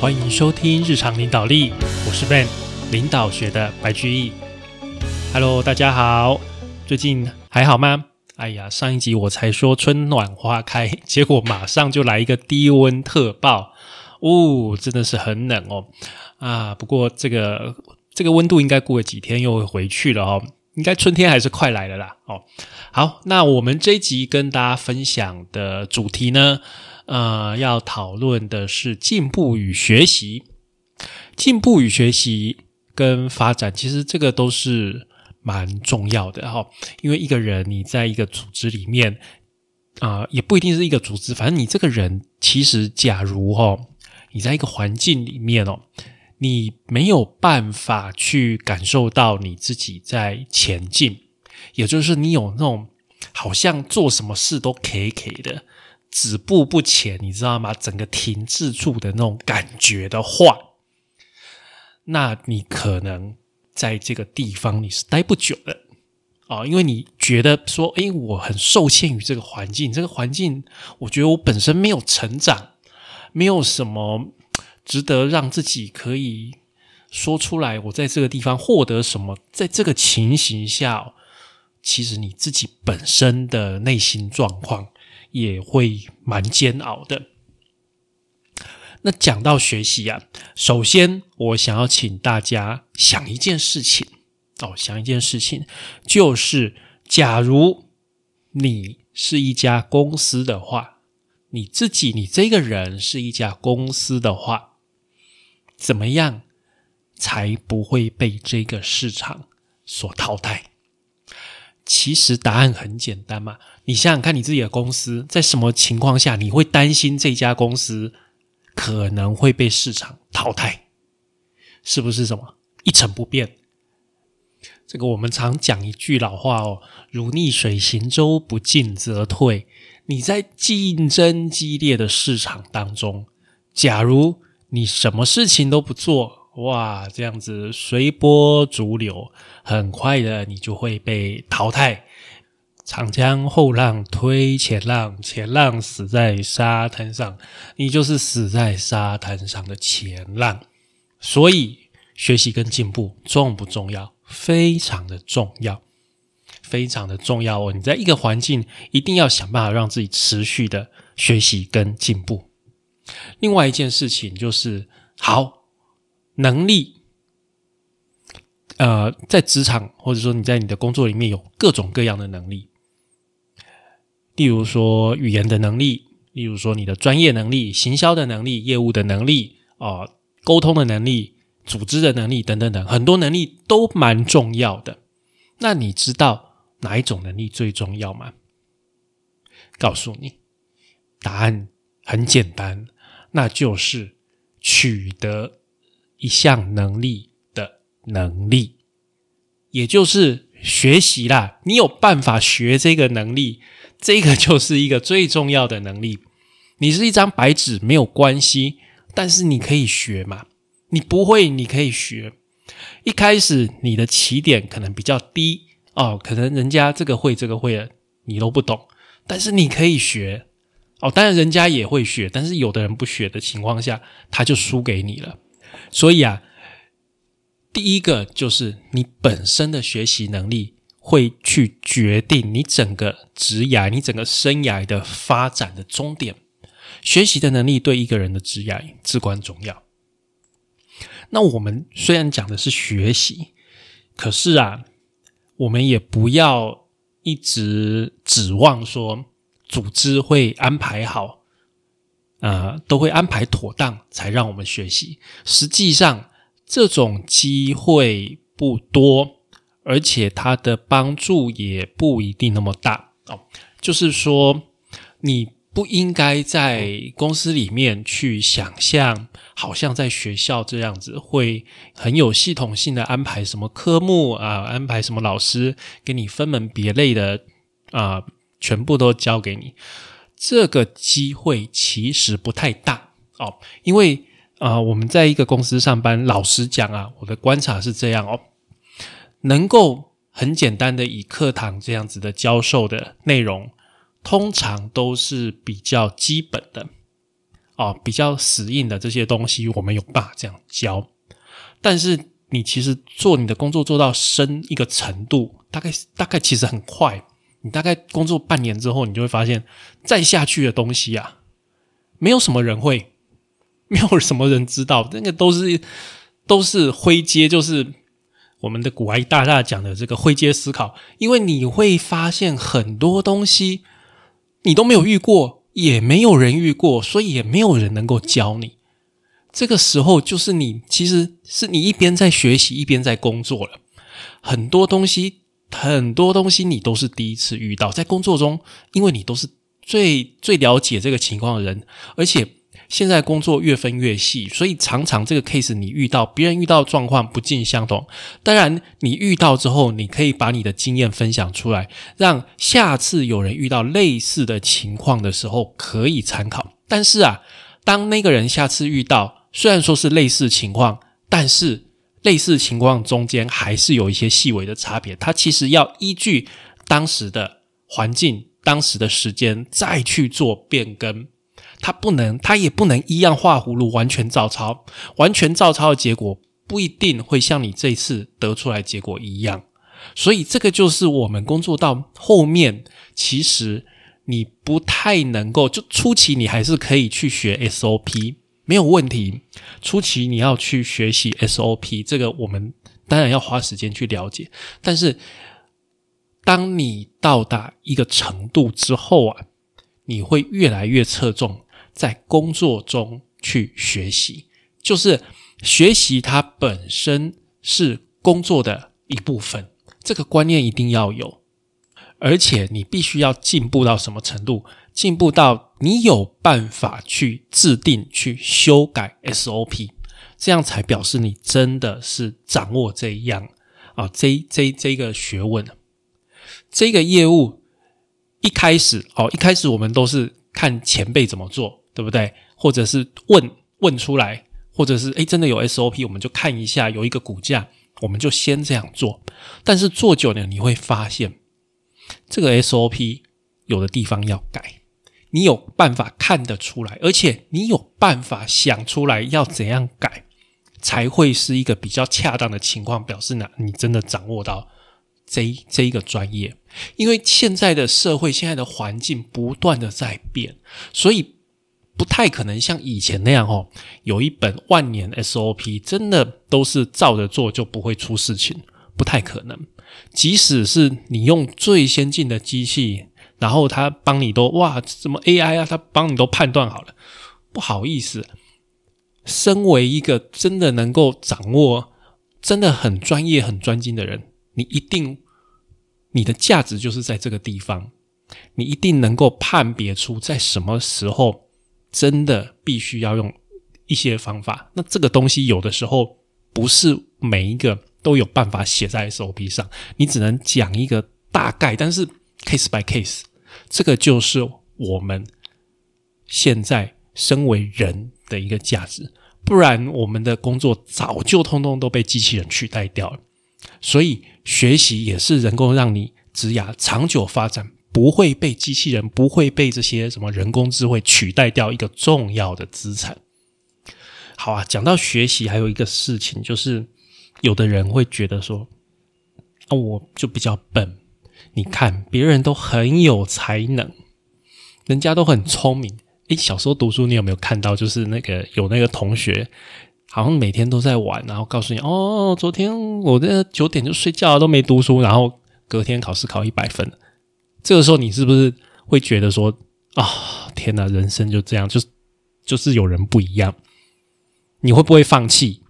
欢迎收听日常领导力，我是 Ben，领导学的白居易。Hello，大家好，最近还好吗？哎呀，上一集我才说春暖花开，结果马上就来一个低温特报，哦，真的是很冷哦。啊，不过这个这个温度应该过了几天又会回去了哦，应该春天还是快来了啦。哦，好，那我们这一集跟大家分享的主题呢？呃，要讨论的是进步与学习，进步与学习跟发展，其实这个都是蛮重要的哈。因为一个人你在一个组织里面啊，也不一定是一个组织，反正你这个人，其实假如哈，你在一个环境里面哦，你没有办法去感受到你自己在前进，也就是你有那种好像做什么事都可以可以的。止步不前，你知道吗？整个停滞住的那种感觉的话，那你可能在这个地方你是待不久的啊，因为你觉得说，哎，我很受限于这个环境，这个环境，我觉得我本身没有成长，没有什么值得让自己可以说出来，我在这个地方获得什么，在这个情形下，其实你自己本身的内心状况。也会蛮煎熬的。那讲到学习啊，首先我想要请大家想一件事情哦，想一件事情，就是假如你是一家公司的话，你自己你这个人是一家公司的话，怎么样才不会被这个市场所淘汰？其实答案很简单嘛，你想想看你自己的公司在什么情况下你会担心这家公司可能会被市场淘汰？是不是什么一成不变？这个我们常讲一句老话哦，“如逆水行舟，不进则退。”你在竞争激烈的市场当中，假如你什么事情都不做。哇，这样子随波逐流，很快的你就会被淘汰。长江后浪推前浪，前浪死在沙滩上，你就是死在沙滩上的前浪。所以，学习跟进步重不重要？非常的重要，非常的重要哦！你在一个环境，一定要想办法让自己持续的学习跟进步。另外一件事情就是，好。能力，呃，在职场或者说你在你的工作里面有各种各样的能力，例如说语言的能力，例如说你的专业能力、行销的能力、业务的能力啊、沟通的能力、组织的能力等等等，很多能力都蛮重要的。那你知道哪一种能力最重要吗？告诉你，答案很简单，那就是取得。一项能力的能力，也就是学习啦。你有办法学这个能力，这个就是一个最重要的能力。你是一张白纸没有关系，但是你可以学嘛。你不会，你可以学。一开始你的起点可能比较低哦，可能人家这个会这个会的，你都不懂，但是你可以学哦。当然人家也会学，但是有的人不学的情况下，他就输给你了。所以啊，第一个就是你本身的学习能力会去决定你整个职涯、你整个生涯的发展的终点。学习的能力对一个人的职涯至关重要。那我们虽然讲的是学习，可是啊，我们也不要一直指望说组织会安排好。呃，都会安排妥当才让我们学习。实际上，这种机会不多，而且它的帮助也不一定那么大哦。就是说，你不应该在公司里面去想象，好像在学校这样子会很有系统性的安排什么科目啊，安排什么老师给你分门别类的啊，全部都交给你。这个机会其实不太大哦，因为啊，我们在一个公司上班，老实讲啊，我的观察是这样哦，能够很简单的以课堂这样子的教授的内容，通常都是比较基本的哦比较死硬的这些东西，我们有办法这样教。但是你其实做你的工作做到深一个程度，大概大概其实很快。你大概工作半年之后，你就会发现，再下去的东西啊，没有什么人会，没有什么人知道，那个都是都是灰阶，就是我们的古埃大大讲的这个灰阶思考。因为你会发现很多东西你都没有遇过，也没有人遇过，所以也没有人能够教你。这个时候，就是你其实是你一边在学习，一边在工作了。很多东西，很多东西你都是第一次遇到，在工作中，因为你都是最最了解这个情况的人，而且现在工作越分越细，所以常常这个 case 你遇到别人遇到状况不尽相同。当然，你遇到之后，你可以把你的经验分享出来，让下次有人遇到类似的情况的时候可以参考。但是啊，当那个人下次遇到，虽然说是类似情况，但是类似情况中间还是有一些细微的差别。它其实要依据当时的环境、当时的时间再去做变更。它不能，它也不能一样画葫芦，完全照抄。完全照抄的结果不一定会像你这次得出来结果一样。所以这个就是我们工作到后面，其实你不太能够，就初期你还是可以去学 SOP。没有问题。初期你要去学习 SOP，这个我们当然要花时间去了解。但是，当你到达一个程度之后啊，你会越来越侧重在工作中去学习，就是学习它本身是工作的一部分。这个观念一定要有，而且你必须要进步到什么程度？进步到你有办法去制定、去修改 SOP，这样才表示你真的是掌握这一样啊，这这这个学问。这个业务一开始哦，一开始我们都是看前辈怎么做，对不对？或者是问问出来，或者是诶真的有 SOP，我们就看一下有一个骨架，我们就先这样做。但是做久了，你会发现这个 SOP 有的地方要改。你有办法看得出来，而且你有办法想出来要怎样改，才会是一个比较恰当的情况，表示呢，你真的掌握到这这一个专业。因为现在的社会、现在的环境不断的在变，所以不太可能像以前那样哦，有一本万年 SOP，真的都是照着做就不会出事情，不太可能。即使是你用最先进的机器。然后他帮你都哇，什么 AI 啊，他帮你都判断好了。不好意思，身为一个真的能够掌握、真的很专业、很专精的人，你一定你的价值就是在这个地方。你一定能够判别出在什么时候真的必须要用一些方法。那这个东西有的时候不是每一个都有办法写在 SOP 上，你只能讲一个大概，但是 case by case。这个就是我们现在身为人的一个价值，不然我们的工作早就通通都被机器人取代掉了。所以学习也是能够让你职涯长久发展，不会被机器人、不会被这些什么人工智慧取代掉一个重要的资产。好啊，讲到学习，还有一个事情就是，有的人会觉得说，啊，我就比较笨。你看，别人都很有才能，人家都很聪明。诶，小时候读书，你有没有看到？就是那个有那个同学，好像每天都在玩，然后告诉你：“哦，昨天我这九点就睡觉了，都没读书，然后隔天考试考一百分。”这个时候，你是不是会觉得说：“啊，天哪，人生就这样，就就是有人不一样。”你会不会放弃？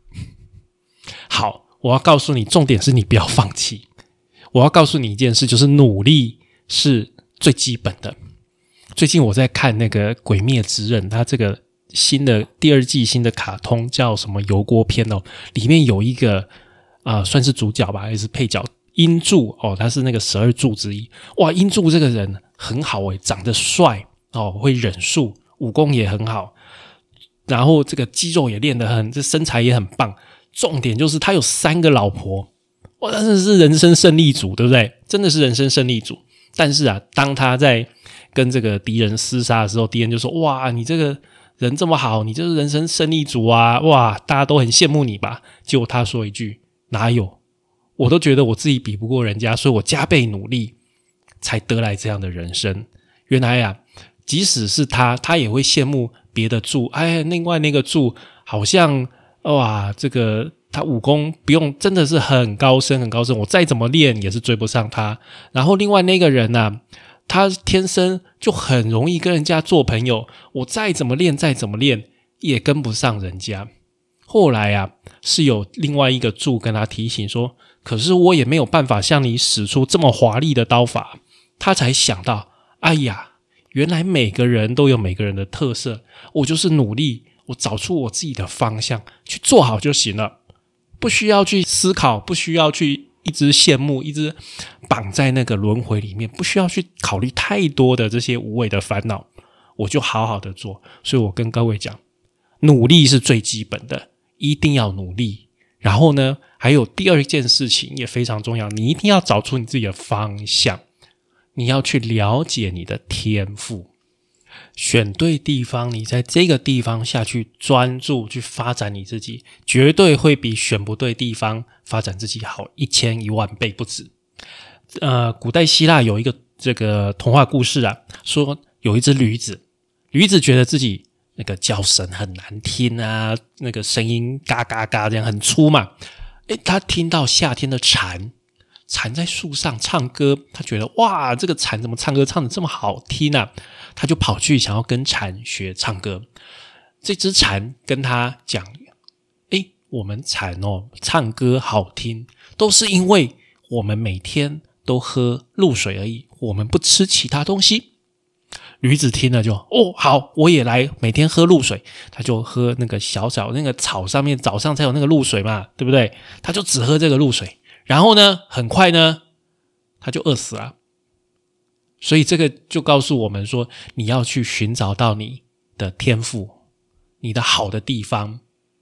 好，我要告诉你，重点是你不要放弃。我要告诉你一件事，就是努力是最基本的。最近我在看那个《鬼灭之刃》，它这个新的第二季新的卡通叫什么油锅篇哦，里面有一个啊，算是主角吧，还是配角英柱哦，他是那个十二柱之一。哇，英柱这个人很好诶，长得帅哦，会忍术，武功也很好，然后这个肌肉也练得很，这身材也很棒。重点就是他有三个老婆。哇，真的是人生胜利组，对不对？真的是人生胜利组。但是啊，当他在跟这个敌人厮杀的时候，敌人就说：“哇，你这个人这么好，你就是人生胜利组啊！哇，大家都很羡慕你吧？结果他说一句：哪有？我都觉得我自己比不过人家，所以我加倍努力才得来这样的人生。原来呀，即使是他，他也会羡慕别的柱。哎，另外那个柱好像哇，这个他武功不用真的是很高深，很高深，我再怎么练也是追不上他。然后另外那个人呢，他天生就很容易跟人家做朋友，我再怎么练，再怎么练也跟不上人家。后来啊，是有另外一个柱跟他提醒说。可是我也没有办法像你使出这么华丽的刀法，他才想到，哎呀，原来每个人都有每个人的特色，我就是努力，我找出我自己的方向去做好就行了，不需要去思考，不需要去一直羡慕，一直绑在那个轮回里面，不需要去考虑太多的这些无谓的烦恼，我就好好的做。所以我跟各位讲，努力是最基本的，一定要努力。然后呢，还有第二件事情也非常重要，你一定要找出你自己的方向，你要去了解你的天赋，选对地方，你在这个地方下去专注去发展你自己，绝对会比选不对地方发展自己好一千一万倍不止。呃，古代希腊有一个这个童话故事啊，说有一只驴子，驴子觉得自己。那个叫声很难听啊，那个声音嘎嘎嘎这样很粗嘛。诶，他听到夏天的蝉，蝉在树上唱歌，他觉得哇，这个蝉怎么唱歌唱的这么好听啊？他就跑去想要跟蝉学唱歌。这只蝉跟他讲：“诶，我们蝉哦，唱歌好听，都是因为我们每天都喝露水而已，我们不吃其他东西。”驴子听了就哦好，我也来每天喝露水。他就喝那个小小那个草上面早上才有那个露水嘛，对不对？他就只喝这个露水，然后呢，很快呢，他就饿死了。所以这个就告诉我们说，你要去寻找到你的天赋，你的好的地方，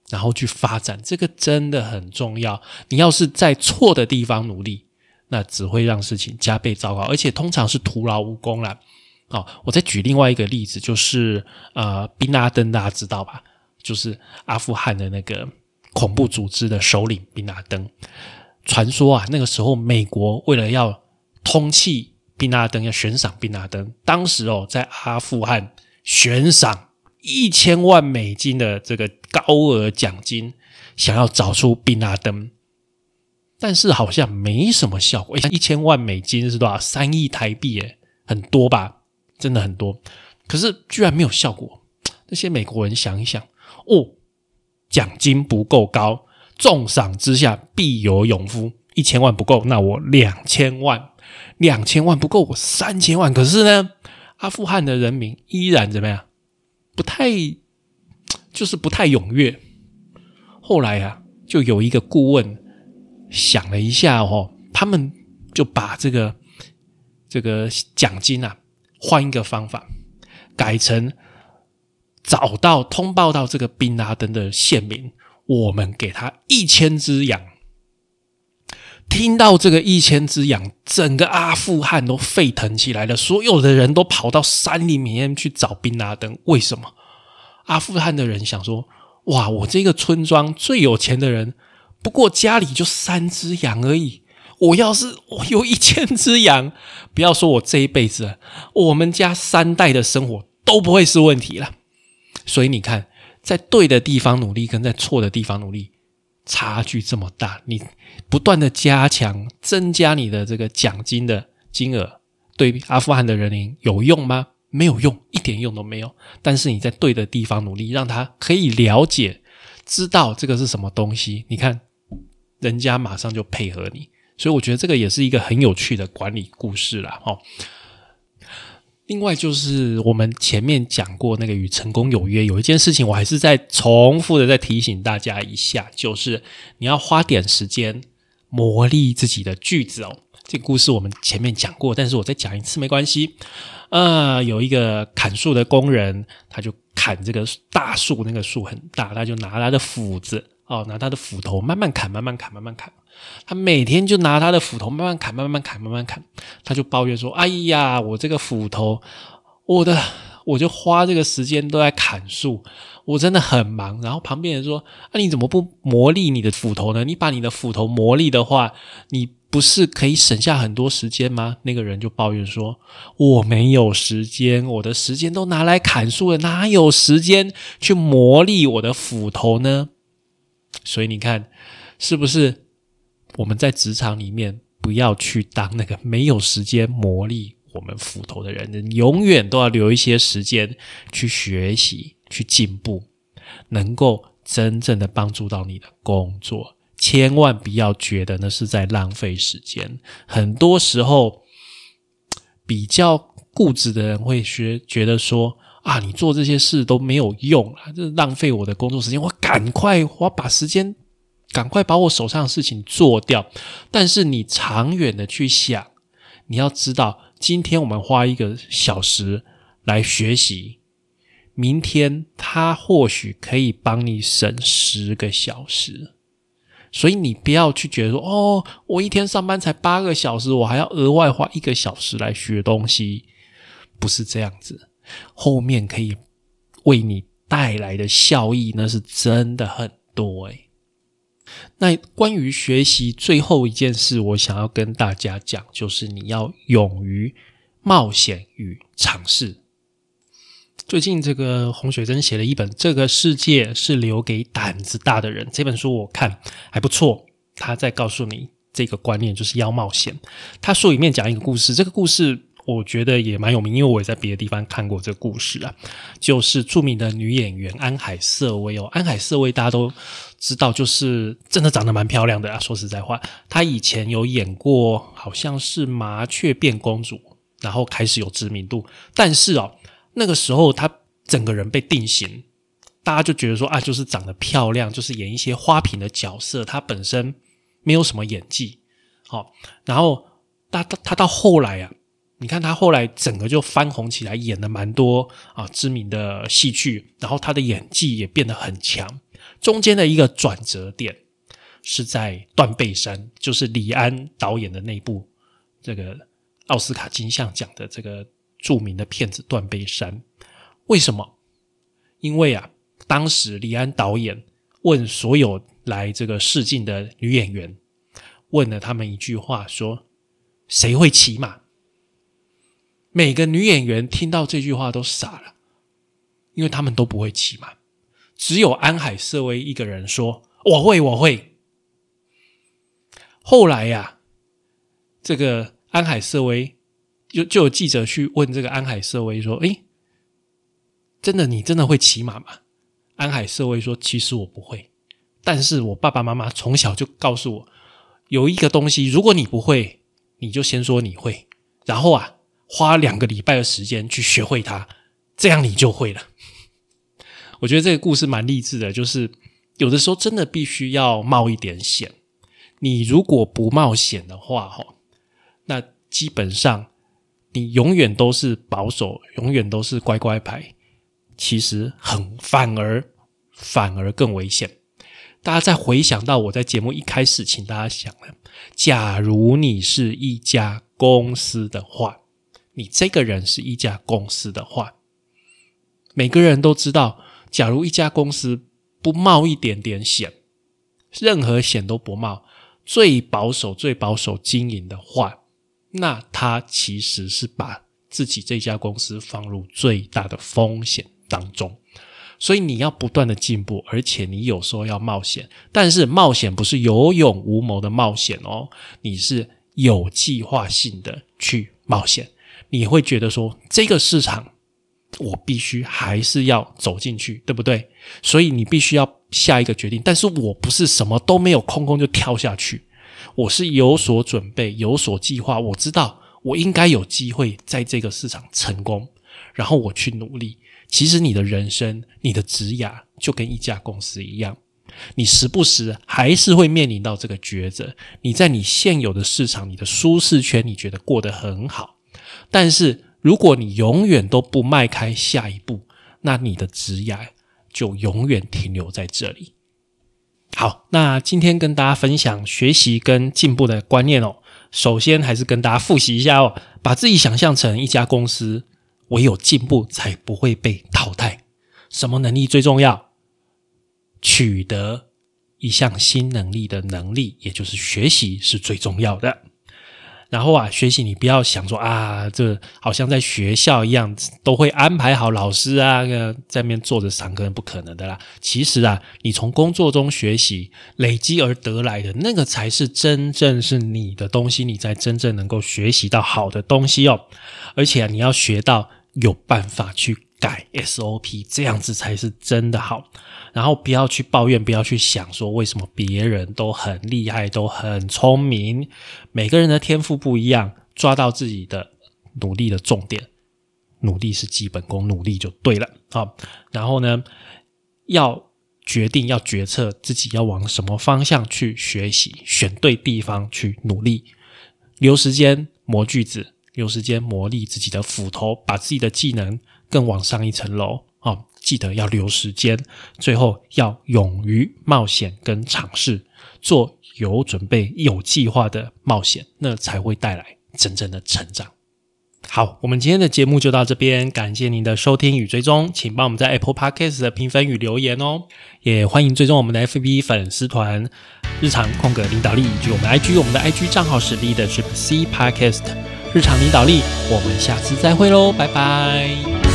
然后去发展，这个真的很重要。你要是在错的地方努力，那只会让事情加倍糟糕，而且通常是徒劳无功了。好，我再举另外一个例子，就是呃，宾拉登，大家知道吧？就是阿富汗的那个恐怖组织的首领宾拉登。传说啊，那个时候美国为了要通缉宾拉登，要悬赏宾拉登，当时哦，在阿富汗悬赏一千万美金的这个高额奖金，想要找出宾拉登，但是好像没什么效果。一千万美金是多少？三亿台币，诶，很多吧？真的很多，可是居然没有效果。那些美国人想一想，哦，奖金不够高，重赏之下必有勇夫。一千万不够，那我两千万，两千万不够，我三千万。可是呢，阿富汗的人民依然怎么样？不太，就是不太踊跃。后来啊，就有一个顾问想了一下哦，他们就把这个这个奖金啊。换一个方法，改成找到通报到这个宾拉登的县民，我们给他一千只羊。听到这个一千只羊，整个阿富汗都沸腾起来了，所有的人都跑到山里面去找宾拉登。为什么？阿富汗的人想说：哇，我这个村庄最有钱的人，不过家里就三只羊而已。我要是我有一千只羊，不要说我这一辈子，我们家三代的生活都不会是问题了。所以你看，在对的地方努力，跟在错的地方努力，差距这么大。你不断的加强、增加你的这个奖金的金额，对阿富汗的人民有用吗？没有用，一点用都没有。但是你在对的地方努力，让他可以了解、知道这个是什么东西，你看，人家马上就配合你。所以我觉得这个也是一个很有趣的管理故事了哈。另外就是我们前面讲过那个与成功有约，有一件事情我还是在重复的再提醒大家一下，就是你要花点时间磨砺自己的句子哦。这个故事我们前面讲过，但是我再讲一次没关系。呃，有一个砍树的工人，他就砍这个大树，那个树很大，他就拿他的斧子哦，拿他的斧头慢慢砍，慢慢砍，慢慢砍。他每天就拿他的斧头慢慢砍，慢慢砍，慢慢砍。他就抱怨说：“哎呀，我这个斧头，我的我就花这个时间都在砍树，我真的很忙。然后旁边人说：“啊，你怎么不磨砺你的斧头呢？你把你的斧头磨砺的话，你不是可以省下很多时间吗？”那个人就抱怨说：“我没有时间，我的时间都拿来砍树了，哪有时间去磨砺我的斧头呢？”所以你看，是不是我们在职场里面不要去当那个没有时间磨砺？我们斧头的人，永远都要留一些时间去学习、去进步，能够真正的帮助到你的工作。千万不要觉得那是在浪费时间。很多时候，比较固执的人会学觉得说：“啊，你做这些事都没有用啊，这浪费我的工作时间。我赶快，我把时间赶快把我手上的事情做掉。”但是你长远的去想，你要知道。今天我们花一个小时来学习，明天他或许可以帮你省十个小时。所以你不要去觉得说，哦，我一天上班才八个小时，我还要额外花一个小时来学东西，不是这样子。后面可以为你带来的效益，那是真的很多诶。那关于学习，最后一件事，我想要跟大家讲，就是你要勇于冒险与尝试。最近这个洪雪珍写了一本《这个世界是留给胆子大的人》这本书，我看还不错。他在告诉你这个观念，就是要冒险。他书里面讲一个故事，这个故事。我觉得也蛮有名，因为我也在别的地方看过这个故事啊，就是著名的女演员安海瑟薇哦。安海瑟薇大家都知道，就是真的长得蛮漂亮的啊。说实在话，她以前有演过，好像是《麻雀变公主》，然后开始有知名度。但是哦，那个时候她整个人被定型，大家就觉得说啊，就是长得漂亮，就是演一些花瓶的角色，她本身没有什么演技。好，然后她她她到后来啊。你看她后来整个就翻红起来，演了蛮多啊知名的戏剧，然后她的演技也变得很强。中间的一个转折点是在《断背山》，就是李安导演的那部这个奥斯卡金像奖的这个著名的片子《断背山》。为什么？因为啊，当时李安导演问所有来这个试镜的女演员，问了他们一句话，说：“谁会骑马？”每个女演员听到这句话都傻了，因为他们都不会骑马，只有安海瑟薇一个人说：“我会，我会。”后来呀，这个安海瑟薇就就有记者去问这个安海瑟薇说：“诶，真的你真的会骑马吗？”安海瑟薇说：“其实我不会，但是我爸爸妈妈从小就告诉我，有一个东西，如果你不会，你就先说你会，然后啊。”花两个礼拜的时间去学会它，这样你就会了。我觉得这个故事蛮励志的，就是有的时候真的必须要冒一点险。你如果不冒险的话，哈，那基本上你永远都是保守，永远都是乖乖牌。其实很反而反而更危险。大家再回想到我在节目一开始，请大家想了：假如你是一家公司的话。你这个人是一家公司的话，每个人都知道，假如一家公司不冒一点点险，任何险都不冒，最保守、最保守经营的话，那他其实是把自己这家公司放入最大的风险当中。所以你要不断的进步，而且你有时候要冒险，但是冒险不是有勇无谋的冒险哦，你是有计划性的去冒险。你会觉得说这个市场，我必须还是要走进去，对不对？所以你必须要下一个决定。但是我不是什么都没有，空空就跳下去。我是有所准备，有所计划。我知道我应该有机会在这个市场成功，然后我去努力。其实你的人生，你的职涯就跟一家公司一样，你时不时还是会面临到这个抉择。你在你现有的市场，你的舒适圈，你觉得过得很好。但是，如果你永远都不迈开下一步，那你的职业就永远停留在这里。好，那今天跟大家分享学习跟进步的观念哦。首先，还是跟大家复习一下哦，把自己想象成一家公司，唯有进步才不会被淘汰。什么能力最重要？取得一项新能力的能力，也就是学习是最重要的。然后啊，学习你不要想说啊，这好像在学校一样，都会安排好老师啊，在面坐着上课，不可能的啦。其实啊，你从工作中学习累积而得来的那个，才是真正是你的东西，你才真正能够学习到好的东西哦。而且啊你要学到有办法去改 SOP，这样子才是真的好。然后不要去抱怨，不要去想说为什么别人都很厉害，都很聪明。每个人的天赋不一样，抓到自己的努力的重点，努力是基本功，努力就对了啊。然后呢，要决定要决策自己要往什么方向去学习，选对地方去努力，留时间磨句子，留时间磨砺自己的斧头，把自己的技能更往上一层楼啊。记得要留时间，最后要勇于冒险跟尝试，做有准备、有计划的冒险，那才会带来真正的成长。好，我们今天的节目就到这边，感谢您的收听与追踪，请帮我们在 Apple Podcast 的评分与留言哦，也欢迎追踪我们的 FB 粉丝团“日常空格领导力”以及我们 IG，我们的 IG 账号是 Leadership C Podcast 日常领导力，我们下次再会喽，拜拜。